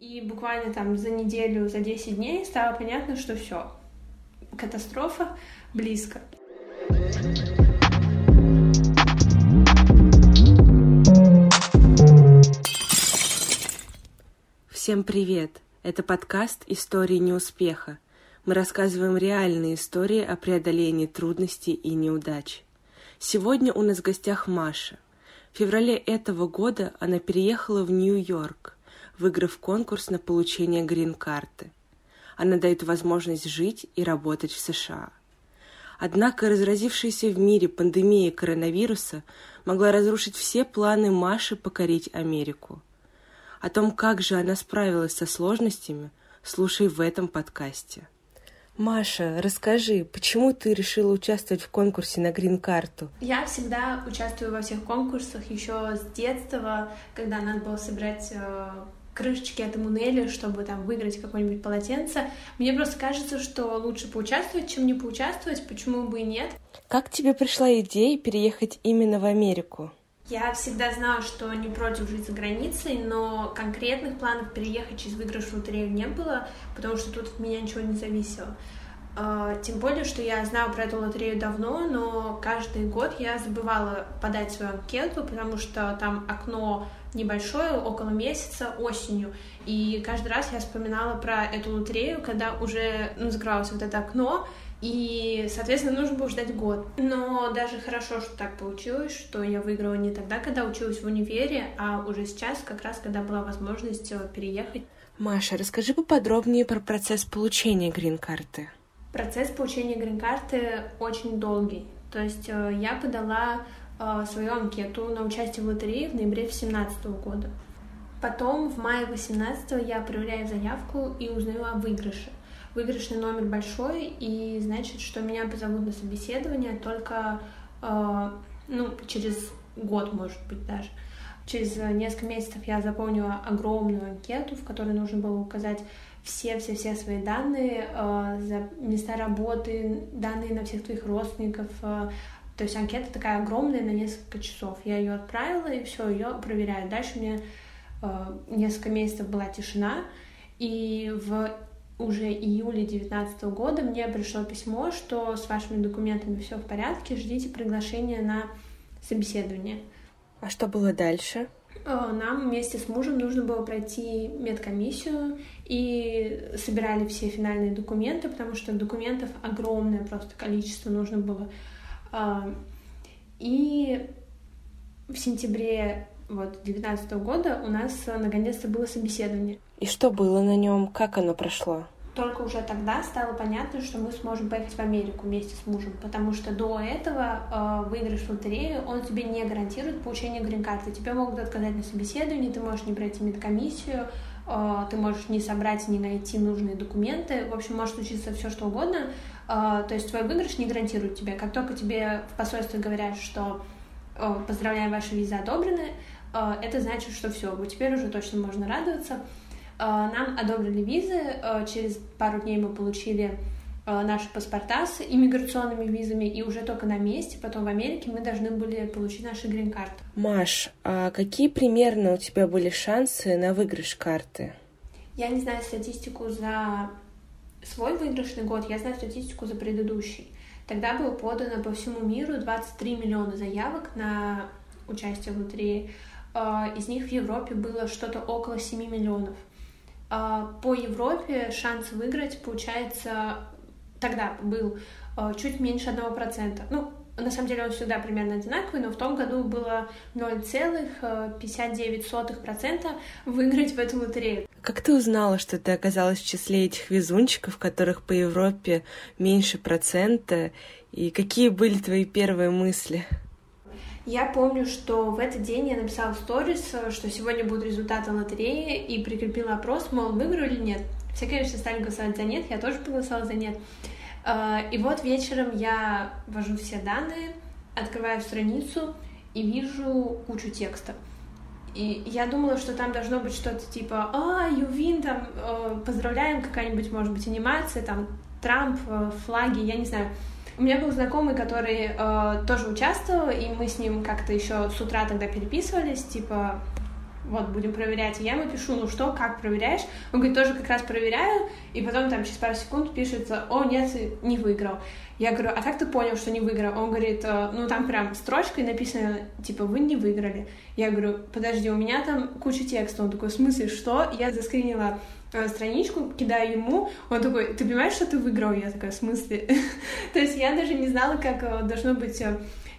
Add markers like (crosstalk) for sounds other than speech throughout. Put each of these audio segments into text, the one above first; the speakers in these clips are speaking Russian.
И буквально там за неделю, за 10 дней стало понятно, что все, катастрофа близко. Всем привет! Это подкаст «Истории неуспеха». Мы рассказываем реальные истории о преодолении трудностей и неудач. Сегодня у нас в гостях Маша. В феврале этого года она переехала в Нью-Йорк – выиграв конкурс на получение грин-карты. Она дает возможность жить и работать в США. Однако разразившаяся в мире пандемия коронавируса могла разрушить все планы Маши покорить Америку. О том, как же она справилась со сложностями, слушай в этом подкасте. Маша, расскажи, почему ты решила участвовать в конкурсе на грин-карту? Я всегда участвую во всех конкурсах еще с детства, когда надо было собрать э, крышечки этому Нелли, чтобы там выиграть какое-нибудь полотенце. Мне просто кажется, что лучше поучаствовать, чем не поучаствовать, почему бы и нет. Как тебе пришла идея переехать именно в Америку? Я всегда знала, что не против жить за границей, но конкретных планов переехать через выигрыш в лотерею не было, потому что тут от меня ничего не зависело. А, тем более, что я знала про эту лотерею давно, но каждый год я забывала подать свою анкету, потому что там окно небольшое, около месяца, осенью. И каждый раз я вспоминала про эту лотерею, когда уже ну, закрывалось вот это окно, и, соответственно, нужно было ждать год. Но даже хорошо, что так получилось, что я выиграла не тогда, когда училась в универе, а уже сейчас, как раз, когда была возможность э, переехать. Маша, расскажи поподробнее про процесс получения грин-карты. Процесс получения грин-карты очень долгий. То есть э, я подала э, свою анкету на участие в лотерее в ноябре 2017 года. Потом в мае 2018 я проверяю заявку и узнаю о выигрыше. Выигрышный номер большой, и значит, что меня позовут на собеседование только э, ну, через год, может быть, даже. Через несколько месяцев я заполнила огромную анкету, в которой нужно было указать все-все-все свои данные, э, места работы, данные на всех твоих родственников. Э, то есть анкета такая огромная на несколько часов. Я ее отправила, и все, ее проверяют. Дальше меня э, несколько месяцев была тишина, и в уже июле 2019 года мне пришло письмо, что с вашими документами все в порядке, ждите приглашения на собеседование. А что было дальше? Э, нам вместе с мужем нужно было пройти медкомиссию и собирали все финальные документы, потому что документов огромное просто количество нужно было. Э, и в сентябре вот 19 года у нас наконец-то было собеседование. И что было на нем? Как оно прошло? Только уже тогда стало понятно, что мы сможем поехать в Америку вместе с мужем, потому что до этого э, выигрыш в лотерею, он тебе не гарантирует получение грин-карты. Тебе могут отказать на собеседовании, ты можешь не пройти медкомиссию, э, ты можешь не собрать, не найти нужные документы. В общем, может случиться все что угодно. Э, то есть твой выигрыш не гарантирует тебе. Как только тебе в посольстве говорят, что э, поздравляем, ваши визы одобрены, э, это значит, что все, теперь уже точно можно радоваться. Э, нам одобрили визы, э, через пару дней мы получили э, наши паспорта с иммиграционными визами, и уже только на месте, потом в Америке, мы должны были получить наши грин-карты. Маш, а какие примерно у тебя были шансы на выигрыш карты? Я не знаю статистику за свой выигрышный год, я знаю статистику за предыдущий. Тогда было подано по всему миру 23 миллиона заявок на участие в лотерее. Из них в Европе было что-то около 7 миллионов. А, по Европе шанс выиграть, получается, тогда был а, чуть меньше 1%. Ну, на самом деле он всегда примерно одинаковый, но в том году было 0,59% выиграть в эту лотерею. Как ты узнала, что ты оказалась в числе этих везунчиков, которых по Европе меньше процента, и какие были твои первые мысли? Я помню, что в этот день я написала сторис, что сегодня будут результаты лотереи, и прикрепила опрос, мол, выиграю или нет. Все, конечно, стали голосовать за нет, я тоже проголосовала за нет. А, и вот вечером я ввожу все данные, открываю страницу и вижу кучу текста. И я думала, что там должно быть что-то типа «А, Ювин, там, э, поздравляем, какая-нибудь, может быть, анимация, там, Трамп, э, флаги, я не знаю». У меня был знакомый, который э, тоже участвовал, и мы с ним как-то еще с утра тогда переписывались, типа, вот, будем проверять. И я ему пишу, ну что, как проверяешь? Он говорит, тоже как раз проверяю, и потом там через пару секунд пишется, о, нет, не выиграл. Я говорю, а как ты понял, что не выиграл? Он говорит, «Э, ну там прям строчкой написано, типа, вы не выиграли. Я говорю, подожди, у меня там куча текста. Он такой, в смысле, что? Я заскринила э, страничку, кидаю ему, он такой, ты понимаешь, что ты выиграл? Я такая, в смысле? (laughs) То есть я даже не знала, как э, должно быть,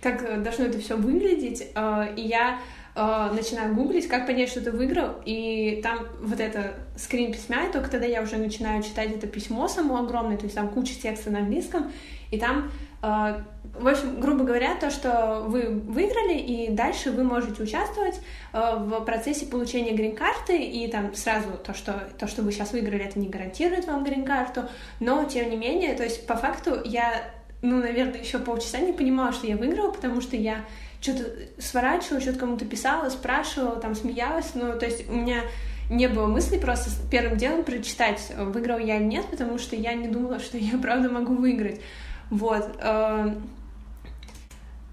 как должно это все выглядеть, и я э, начинаю гуглить, как понять, что ты выиграл, и там вот это скрин письма, и только тогда я уже начинаю читать это письмо само огромное, то есть там куча текста на английском, и там, э, в общем, грубо говоря, то, что вы выиграли, и дальше вы можете участвовать э, в процессе получения грин-карты, и там сразу то что, то, что вы сейчас выиграли, это не гарантирует вам грин-карту, но, тем не менее, то есть по факту я ну, наверное, еще полчаса не понимала, что я выиграла, потому что я что-то сворачивала, что-то кому-то писала, спрашивала, там смеялась. Ну, то есть у меня не было мысли просто первым делом прочитать, выиграл я или нет, потому что я не думала, что я (laughs) правда могу выиграть. Вот. Э,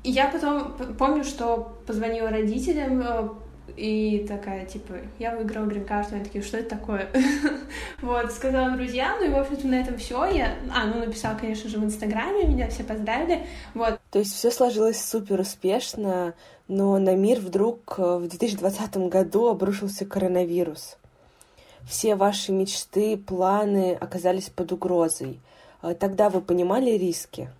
и я потом помню, что позвонила родителям, э, и такая, типа, я выиграла грин-карту, они такие, что это такое? (laughs) вот, сказала друзьям, ну и, в общем-то, на этом все. Я, а, ну, написала, конечно же, в Инстаграме, меня все поздравили, вот. То есть все сложилось супер успешно, но на мир вдруг э, в 2020 году обрушился коронавирус. Все ваши мечты, планы оказались под угрозой. Э, тогда вы понимали риски?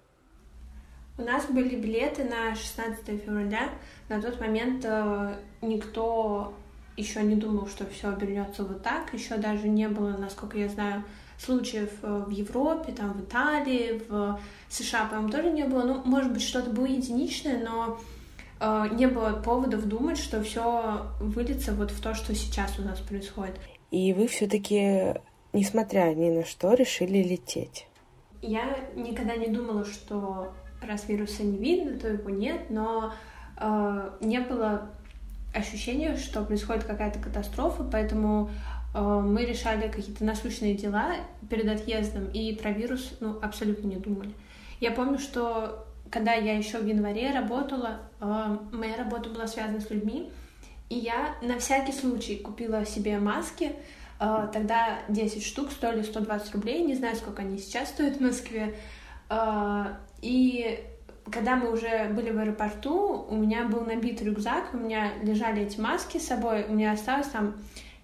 У нас были билеты на 16 февраля. На тот момент э, никто еще не думал, что все обернется вот так. Еще даже не было, насколько я знаю, случаев э, в Европе, там, в Италии, в США, по-моему, тоже не было. Ну, может быть, что-то было единичное, но э, не было поводов думать, что все выльется вот в то, что сейчас у нас происходит. И вы все-таки, несмотря ни на что, решили лететь. Я никогда не думала, что раз вируса не видно, то его нет, но э, не было ощущения, что происходит какая-то катастрофа, поэтому э, мы решали какие-то насущные дела перед отъездом и про вирус ну, абсолютно не думали. Я помню, что когда я еще в январе работала, э, моя работа была связана с людьми, и я на всякий случай купила себе маски, э, тогда 10 штук стоили 120 рублей, не знаю, сколько они сейчас стоят в Москве, э, и когда мы уже были в аэропорту, у меня был набит рюкзак, у меня лежали эти маски с собой, у меня осталось там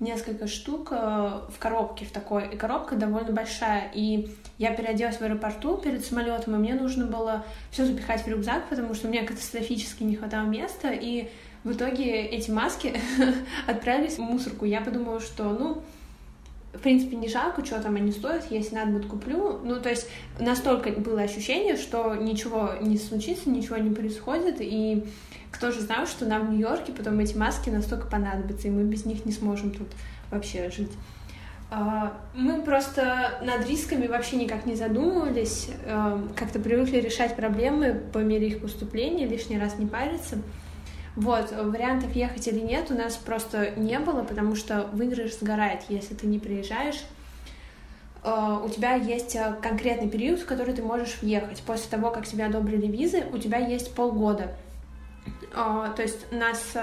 несколько штук э, в коробке в такой, и коробка довольно большая, и я переоделась в аэропорту перед самолетом, и мне нужно было все запихать в рюкзак, потому что мне катастрофически не хватало места, и в итоге эти маски (laughs) отправились в мусорку. Я подумала, что, ну, в принципе, не жалко, что там они стоят, если надо будет куплю. Ну, то есть настолько было ощущение, что ничего не случится, ничего не происходит, и кто же знал, что нам в Нью-Йорке потом эти маски настолько понадобятся, и мы без них не сможем тут вообще жить. А, мы просто над рисками вообще никак не задумывались, эм, как-то привыкли решать проблемы по мере их поступления, лишний раз не париться. Вот, вариантов ехать или нет у нас просто не было, потому что выигрыш сгорает, если ты не приезжаешь. Э, у тебя есть э, конкретный период, в который ты можешь въехать. После того, как тебе одобрили визы, у тебя есть полгода. Э, то есть нас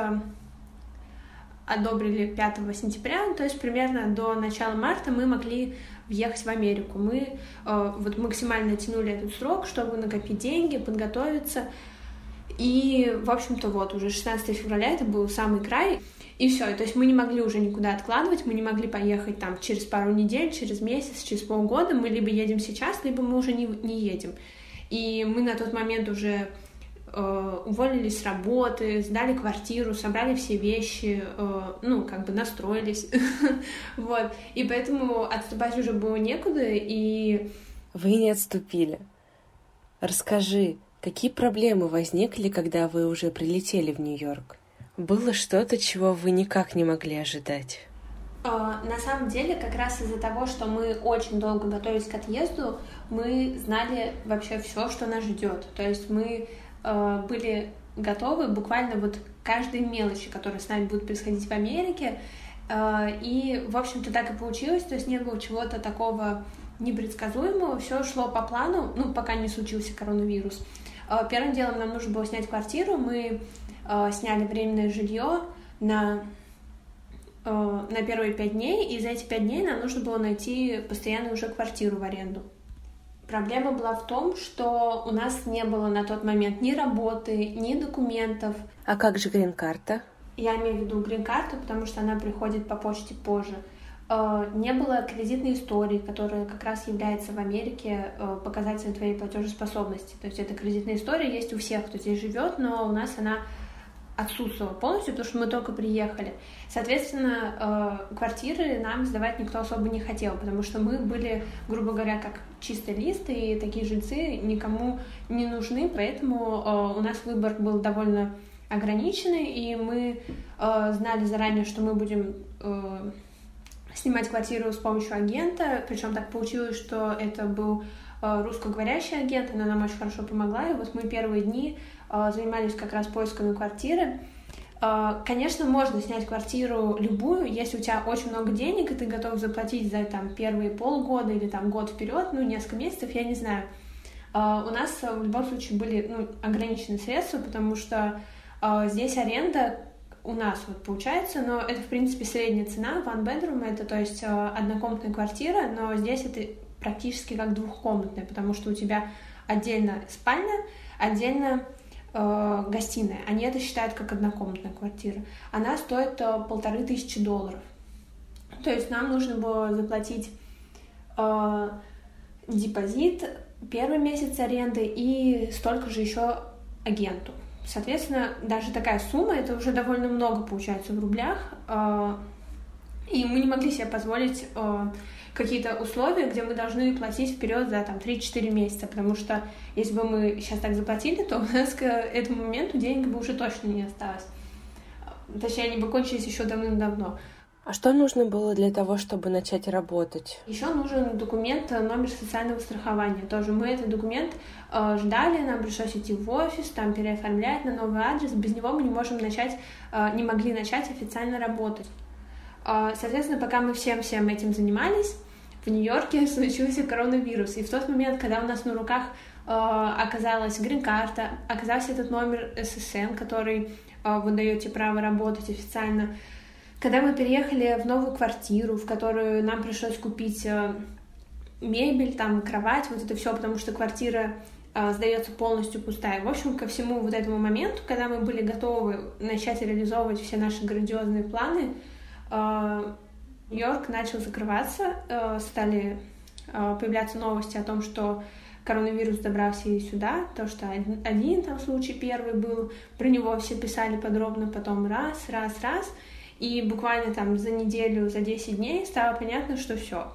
одобрили 5 сентября, то есть примерно до начала марта мы могли въехать в Америку. Мы вот максимально тянули этот срок, чтобы накопить деньги, подготовиться, и, в общем-то, вот, уже 16 февраля это был самый край, и все. То есть мы не могли уже никуда откладывать, мы не могли поехать там через пару недель, через месяц, через полгода. Мы либо едем сейчас, либо мы уже не, не едем. И мы на тот момент уже э, уволились с работы, сдали квартиру, собрали все вещи, э, ну, как бы настроились. (laughs) вот. И поэтому отступать уже было некуда, и... Вы не отступили. Расскажи, Какие проблемы возникли, когда вы уже прилетели в Нью-Йорк? Было что-то, чего вы никак не могли ожидать? А, на самом деле, как раз из-за того, что мы очень долго готовились к отъезду, мы знали вообще все, что нас ждет. То есть мы э, были готовы буквально вот каждой мелочи, которая с нами будет происходить в Америке. Э, и, в общем-то, так и получилось. То есть не было чего-то такого непредсказуемого. Все шло по плану, ну, пока не случился коронавирус. А, первым делом нам нужно было снять квартиру. Мы а, сняли временное жилье на э, на первые пять дней, и за эти пять дней нам нужно было найти постоянную уже квартиру в аренду. Проблема была в том, что у нас не было на тот момент ни работы, ни документов. А как же грин-карта? Я имею в виду грин-карту, потому что она приходит по почте позже. Э, не было кредитной истории, которая как раз является в Америке э, показателем твоей платежеспособности. То есть эта кредитная история есть у всех, кто здесь живет, но у нас она отсутствовала полностью, потому что мы только приехали. Соответственно, э, квартиры нам сдавать никто особо не хотел, потому что мы были, грубо говоря, как чистый лист, и такие жильцы никому не нужны, поэтому у нас выбор был довольно ограниченный, и мы знали заранее, что мы будем снимать квартиру с помощью агента, причем так получилось, что это был э, русскоговорящий агент, она нам очень хорошо помогла, и вот мы первые дни э, занимались как раз поисками квартиры. Э, конечно, можно снять квартиру любую, если у тебя очень много денег, и ты готов заплатить за там первые полгода или там год вперед, ну, несколько месяцев, я не знаю. У нас в любом случае были ну, ограниченные средства, потому что здесь аренда у нас вот получается, но это, в принципе, средняя цена, one bedroom, это, то есть, э, однокомнатная квартира, но здесь это практически как двухкомнатная, потому что у тебя отдельно спальня, отдельно э, гостиная. Они это считают как однокомнатная квартира. Она стоит э, полторы тысячи долларов. То есть нам нужно было заплатить э, депозит, первый месяц аренды и столько же еще агенту. Соответственно, даже такая сумма, это уже довольно много получается в рублях. А, и мы не могли себе позволить а, какие-то условия, где мы должны платить вперед за там 3-4 месяца, потому что если бы мы сейчас так заплатили, то у нас к этому моменту денег бы уже точно не осталось. Точнее, они бы кончились еще давным-давно. А что нужно было для того, чтобы начать работать? Еще нужен документ, э, номер социального страхования. Тоже мы этот документ э, ждали, нам пришлось идти в офис, там переоформлять на новый адрес. Без него мы не можем начать, э, не могли начать официально работать. Э, соответственно, пока мы всем всем этим занимались, в Нью-Йорке (laughs) случился коронавирус. И в тот момент, когда у нас на руках э, оказалась грин-карта, оказался этот номер ССН, который э, тебе право работать официально, когда мы переехали в новую квартиру, в которую нам пришлось купить э, мебель, там кровать, вот это все, потому что квартира э, сдается полностью пустая. В общем, ко всему вот этому моменту, когда мы были готовы начать реализовывать все наши грандиозные планы, э, Нью-Йорк начал закрываться, стали появляться новости о том, что коронавирус добрался и сюда, то, что один, один там случай первый был, про него все писали подробно, потом раз, раз, раз, и буквально там за неделю, за 10 дней стало понятно, что все,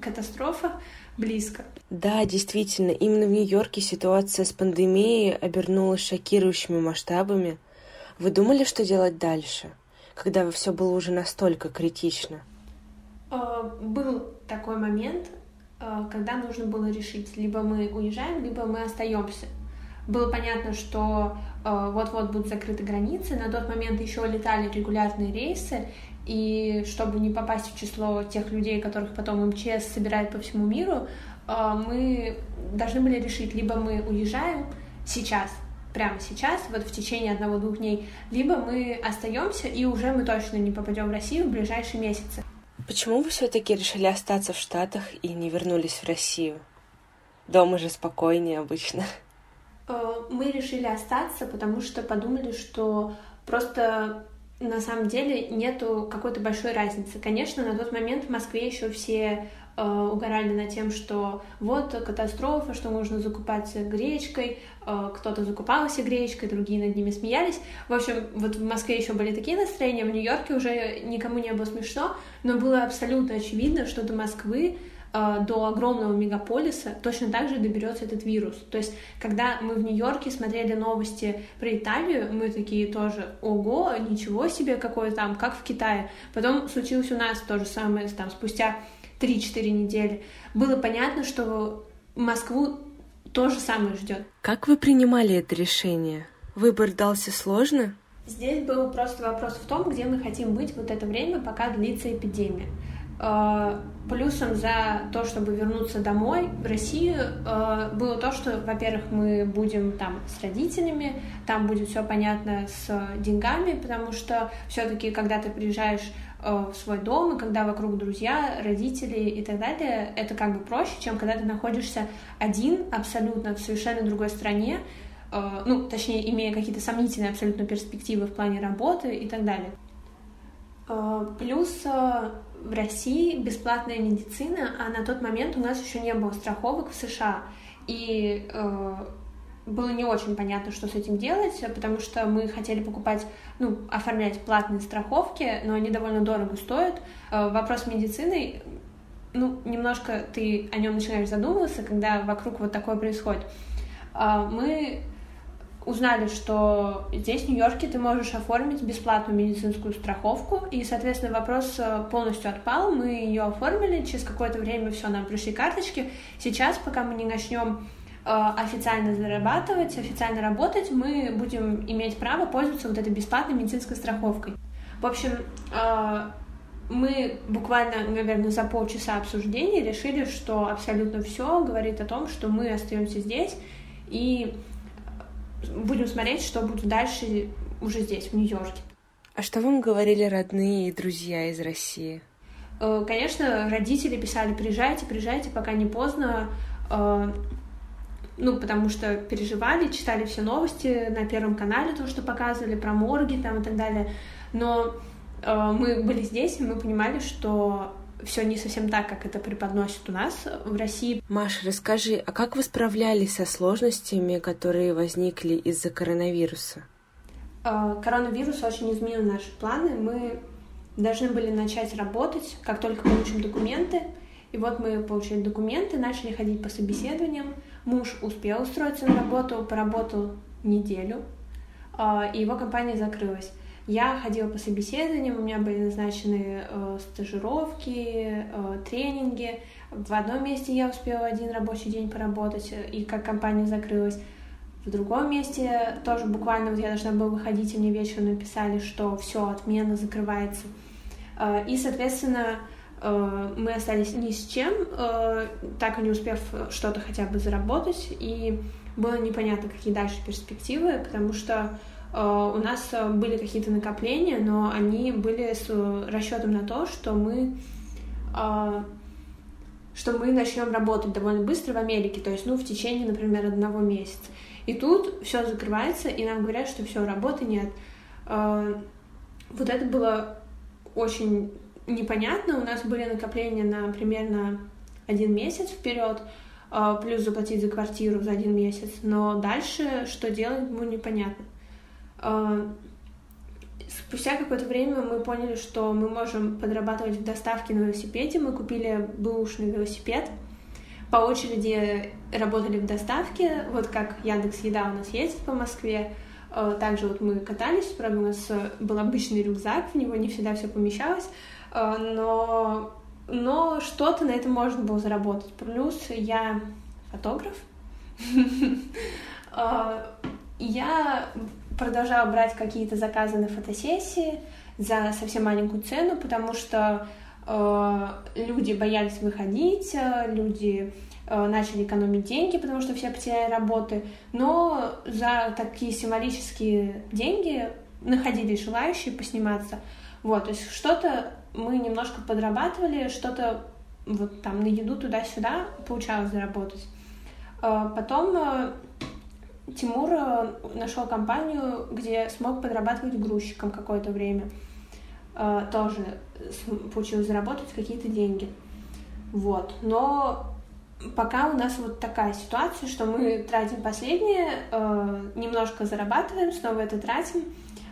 катастрофа близко. Да, действительно, именно в Нью-Йорке ситуация с пандемией обернулась шокирующими масштабами. Вы думали, что делать дальше, когда все было уже настолько критично? Э, был такой момент, э, когда нужно было решить, либо мы уезжаем, либо мы остаемся. Было понятно, что Э, вот-вот будут закрыты границы. На тот момент еще летали регулярные рейсы, и чтобы не попасть в число тех людей, которых потом МЧС собирает по всему миру, э, мы должны были решить, либо мы уезжаем сейчас, прямо сейчас, вот в течение одного-двух дней, либо мы остаемся и уже мы точно не попадем в Россию в ближайшие месяцы. Почему вы все-таки решили остаться в Штатах и не вернулись в Россию? Дома же спокойнее обычно. Э, мы решили остаться, потому что подумали, что просто на самом деле нету какой-то большой разницы. Конечно, на тот момент в Москве еще все э, угорали над тем, что вот катастрофа, что нужно закупаться гречкой, э, кто-то закупался гречкой, другие над ними смеялись. В общем, вот в Москве еще были такие настроения, в Нью-Йорке уже никому не было смешно, но было абсолютно очевидно, что до Москвы до огромного мегаполиса точно так же доберется этот вирус. То есть, когда мы в Нью-Йорке смотрели новости про Италию, мы такие тоже, ого, ничего себе, какое там, как в Китае. Потом случилось у нас то же самое, там, спустя 3-4 недели. Было понятно, что Москву то же самое ждет. Как вы принимали это решение? Выбор дался сложно? Здесь был просто вопрос в том, где мы хотим быть вот это время, пока длится эпидемия. Э, плюсом за то, чтобы вернуться домой в Россию, э, было то, что, во-первых, мы будем там с родителями, там будет все понятно с деньгами, потому что все-таки, когда ты приезжаешь э, в свой дом, и когда вокруг друзья, родители и так далее, это как бы проще, чем когда ты находишься один абсолютно в совершенно другой стране, ну, точнее, имея какие-то сомнительные абсолютно перспективы в плане работы и так далее. Плюс в России бесплатная медицина, а на тот момент у нас еще не было страховок в США. И было не очень понятно, что с этим делать, потому что мы хотели покупать, ну, оформлять платные страховки, но они довольно дорого стоят. Э, вопрос медицины, ну, немножко ты о нем начинаешь задумываться, когда вокруг вот такое происходит. Э, мы узнали, что здесь, в Нью-Йорке, ты можешь оформить бесплатную медицинскую страховку, и, соответственно, вопрос э, полностью отпал, мы ее оформили, через какое-то время все, нам пришли карточки. Сейчас, пока мы не начнем Э, официально зарабатывать, официально работать, мы будем иметь право пользоваться вот этой бесплатной медицинской страховкой. В общем, э, мы буквально, наверное, за полчаса обсуждения решили, что абсолютно все говорит о том, что мы остаемся здесь и будем смотреть, что будет дальше уже здесь, в Нью-Йорке. А что вам говорили родные и друзья из России? Э, конечно, родители писали, приезжайте, приезжайте, пока не поздно ну, потому что переживали, читали все новости на Первом канале, то, что показывали про морги там и так далее. Но э, мы были здесь, и мы понимали, что все не совсем так, как это преподносит у нас в России. Маша, расскажи, а как вы справлялись со сложностями, которые возникли из-за коронавируса? Э, коронавирус очень изменил наши планы. Мы должны были начать работать, как только получим документы. И вот мы получили документы, начали ходить по собеседованиям. Муж успел устроиться на работу, поработал неделю, а, и его компания закрылась. Я ходила по собеседованиям, у меня были назначены э, стажировки, э, тренинги. В одном месте я успела один рабочий день поработать, и как компания закрылась. В другом месте тоже буквально вот я должна была выходить, и мне вечером написали, что все, отмена закрывается. Э, и, соответственно, Э, мы остались ни с чем, э, так и не успев что-то хотя бы заработать, и было непонятно, какие дальше перспективы, потому что э, у нас были какие-то накопления, но они были с расчетом на то, что мы что мы начнем работать довольно быстро в Америке, то есть, ну, в течение, например, одного месяца. И тут все закрывается, и нам говорят, что все, работы нет. Вот это было очень непонятно. У нас были накопления на примерно один месяц вперед, плюс заплатить за квартиру за один месяц. Но дальше что делать, было непонятно. А, спустя какое-то время мы поняли, что мы можем подрабатывать в доставке на велосипеде. Мы купили бэушный велосипед, по очереди работали в доставке, вот как Яндекс Еда у нас ездит по Москве. А, также вот мы катались, правда, у нас был обычный рюкзак, в него не всегда все помещалось. А, но, но что-то на этом можно было заработать. Плюс я фотограф. (laughs) Я продолжала брать какие-то заказы на фотосессии за совсем маленькую цену, потому что э, люди боялись выходить, люди э, начали экономить деньги, потому что все потеряли работы, но за такие символические деньги находились желающие посниматься. Вот, то есть что-то мы немножко подрабатывали, что-то вот там на еду туда-сюда получалось заработать. А, потом э, Тимур э, нашел компанию, где смог подрабатывать грузчиком какое-то время. А, тоже получилось заработать какие-то деньги. Вот. Но пока у нас вот такая ситуация, что мы тратим последнее, э, немножко зарабатываем, снова это тратим.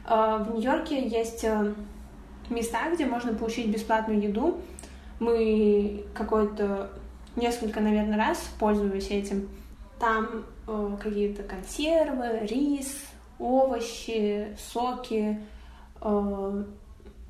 В Нью-Йорке есть места, где можно получить бесплатную еду. Мы какой-то несколько, наверное, раз пользуюсь этим. Там э, какие-то консервы, рис, овощи, соки, э,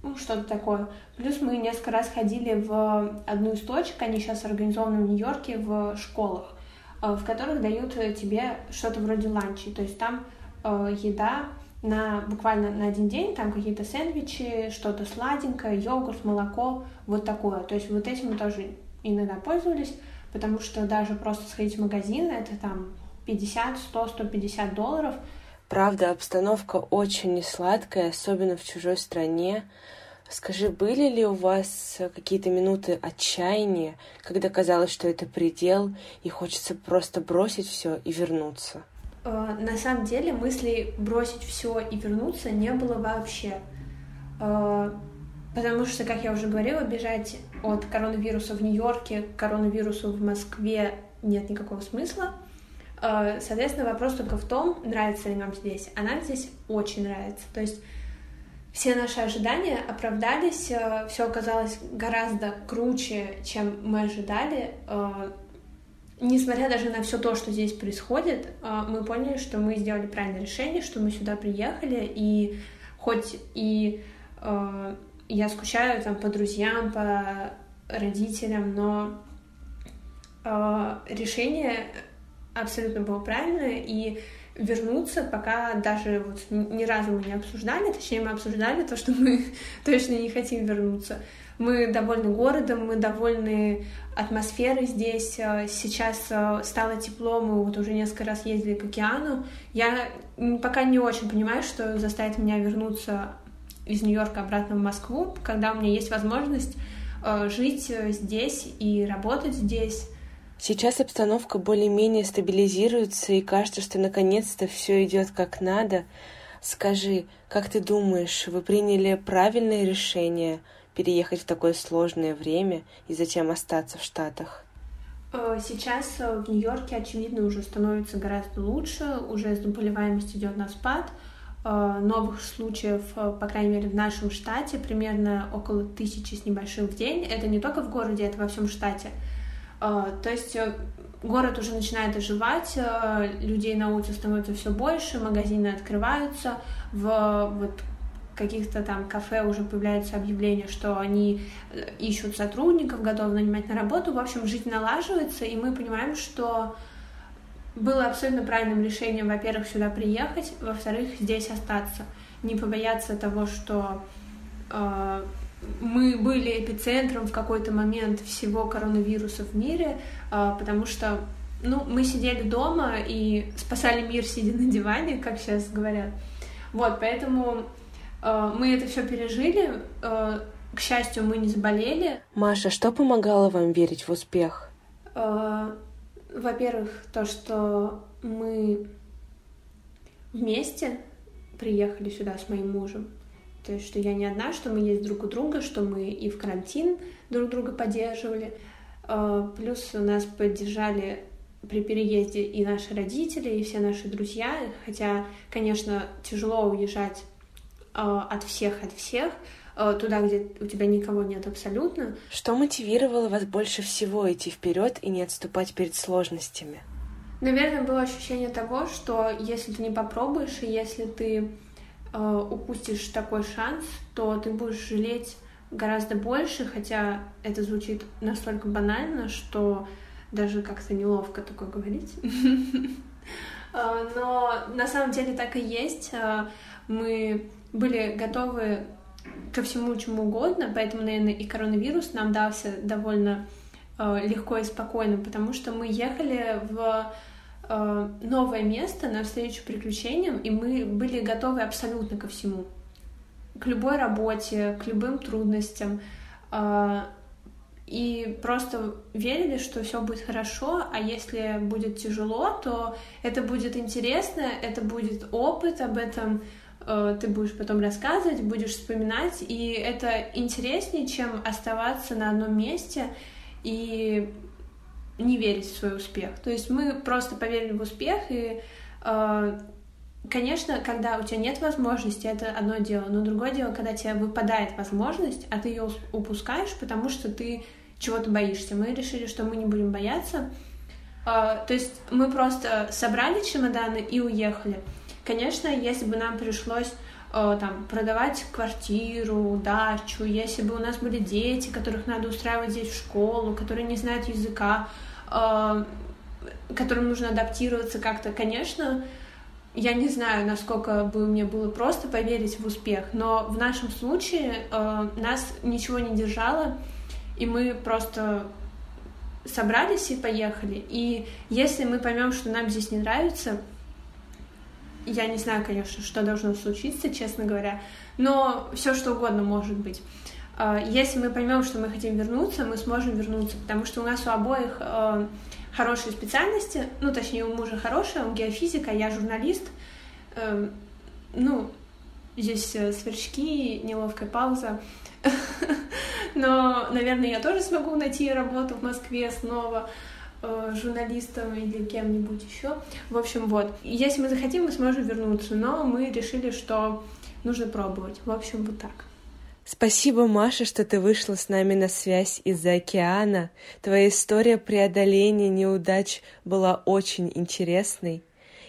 ну, что-то такое. Плюс мы несколько раз ходили в одну из точек, они сейчас организованы в Нью-Йорке, в школах, э, в которых дают тебе что-то вроде ланчи. То есть там э, еда на буквально на один день, там какие-то сэндвичи, что-то сладенькое, йогурт, молоко, вот такое. То есть вот этим мы тоже иногда пользовались, потому что даже просто сходить в магазин, это там 50, 100, 150 долларов. Правда, обстановка очень несладкая, особенно в чужой стране. Скажи, были ли у вас какие-то минуты отчаяния, когда казалось, что это предел, и хочется просто бросить все и вернуться? Э, на самом деле мысли бросить все и вернуться не было вообще. Э, потому что, как я уже говорила, бежать от коронавируса в Нью-Йорке к коронавирусу в Москве нет никакого смысла. Э, соответственно, вопрос только в том, нравится ли нам здесь. А нам здесь очень нравится. То есть все наши ожидания оправдались, э, все оказалось гораздо круче, чем мы ожидали. Э, несмотря даже на все то, что здесь происходит, мы поняли, что мы сделали правильное решение, что мы сюда приехали, и хоть и я скучаю там по друзьям, по родителям, но решение абсолютно было правильное, и вернуться, пока даже вот ни разу мы не обсуждали, точнее мы обсуждали то, что мы (laughs) точно не хотим вернуться. Мы довольны городом, мы довольны атмосферой здесь. Сейчас э, стало тепло, мы вот уже несколько раз ездили к океану. Я пока не очень понимаю, что заставит меня вернуться из Нью-Йорка обратно в Москву, когда у меня есть возможность э, жить э, здесь и работать здесь. Сейчас обстановка более-менее стабилизируется, и кажется, что наконец-то все идет как надо. Скажи, как ты думаешь, вы приняли правильное решение переехать в такое сложное время и затем остаться в Штатах? Э, сейчас э, в Нью-Йорке, очевидно, уже становится гораздо лучше, уже заболеваемость идет на спад. Э, новых случаев, по крайней мере, в нашем штате примерно около тысячи с небольшим в день. Это не только в городе, это во всем штате. А, то есть э, город уже начинает оживать, э, людей на улице становится все больше, магазины открываются, в вот каких-то там кафе уже появляются объявления, что они э, ищут сотрудников, готовы нанимать на работу. В общем, жизнь налаживается, и мы понимаем, что было абсолютно правильным решением, во-первых, сюда приехать, во-вторых, здесь остаться, не побояться того, что мы были эпицентром в какой-то момент всего коронавируса в мире, а, потому что ну, мы сидели дома и спасали мир, сидя на диване, как сейчас говорят. Вот, поэтому э, мы это все пережили. Э, к счастью, мы не заболели. Маша, что помогало вам верить в успех? Во-первых, то, что мы вместе приехали сюда с моим мужем. То есть, что я не одна, что мы есть друг у друга, что мы и в карантин друг друга поддерживали. А, плюс нас поддержали при переезде и наши родители, и все наши друзья. Хотя, конечно, тяжело уезжать а, от всех, от всех, а, туда, где у тебя никого нет абсолютно. Что мотивировало вас больше всего идти вперед и не отступать перед сложностями? Наверное, было ощущение того, что если ты не попробуешь, и если ты э, упустишь такой шанс, то ты будешь жалеть гораздо больше, хотя это звучит настолько банально, что даже как-то неловко такое говорить. (laughs) Э, но на самом деле так и есть. Э, мы были готовы ко всему чему угодно, поэтому, наверное, и коронавирус нам дался довольно легко и спокойно, потому что мы ехали в новое место навстречу приключениям, и мы были готовы абсолютно ко всему. К любой работе, к любым трудностям. Э, и просто верили, что все будет хорошо, а если будет тяжело, то это будет интересно, это будет опыт, об этом э, ты будешь потом рассказывать, будешь вспоминать, и это интереснее, чем оставаться на одном месте и не верить в свой успех. То есть мы просто поверили в успех, и, э, конечно, когда у тебя нет возможности, это одно дело, но другое дело, когда тебе выпадает возможность, а ты ее упускаешь, потому что ты чего-то боишься. Мы решили, что мы не будем бояться. Э, то есть мы просто собрали чемоданы и уехали. Конечно, если бы нам пришлось там, продавать квартиру, дачу, если бы у нас были дети, которых надо устраивать здесь в школу, которые не знают языка, э, которым нужно адаптироваться как-то, конечно, я не знаю, насколько бы мне было просто поверить в успех, но в нашем случае э, нас ничего не держало, и мы просто собрались и поехали. И если мы поймем, что нам здесь не нравится, Я не знаю, конечно, что должно случиться, честно говоря, но все что угодно может быть. А, если мы поймем, что мы хотим вернуться, мы сможем вернуться, потому что у нас у обоих а, хорошие специальности, ну, точнее, у мужа хорошая, он геофизик, а я журналист. Эм, ну, здесь э, сверчки, неловкая пауза. (laughs) Но, наверное, я тоже смогу найти работу в Москве снова э, журналистом или кем-нибудь еще. В общем, вот. Если мы захотим, мы сможем вернуться, но мы решили, что нужно пробовать. В общем, вот так. Спасибо, Маша, что ты вышла с нами на связь из-за океана. Твоя история преодоления неудач была очень интересной.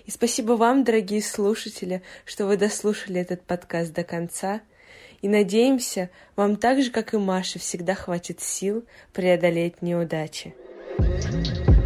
И спасибо вам, дорогие слушатели, что вы дослушали этот подкаст до конца. И надеемся, вам так же, как и Маше, всегда хватит сил преодолеть неудачи. Thank you.